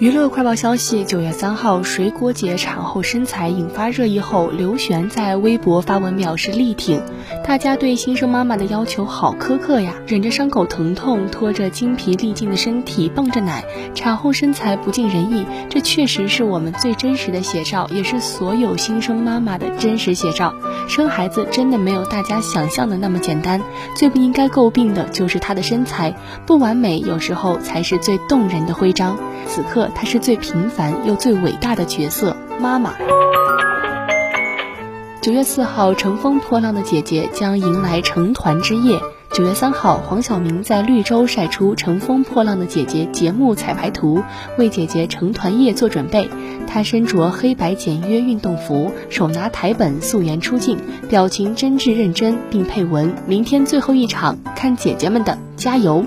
娱乐快报消息：九月三号，水果姐产后身材引发热议后，刘璇在微博发文表示力挺。大家对新生妈妈的要求好苛刻呀，忍着伤口疼痛，拖着精疲力尽的身体泵着奶，产后身材不尽人意，这确实是我们最真实的写照，也是所有新生妈妈的真实写照。生孩子真的没有大家想象的那么简单，最不应该诟病的就是她的身材不完美，有时候才是最动人的徽章。此刻，她是最平凡又最伟大的角色——妈妈。九月四号，乘风破浪的姐姐将迎来成团之夜。九月三号，黄晓明在绿洲晒出《乘风破浪的姐姐》节目彩排图，为姐姐成团夜做准备。他身着黑白简约运动服，手拿台本素颜出镜，表情真挚认真，并配文：“明天最后一场，看姐姐们的，加油！”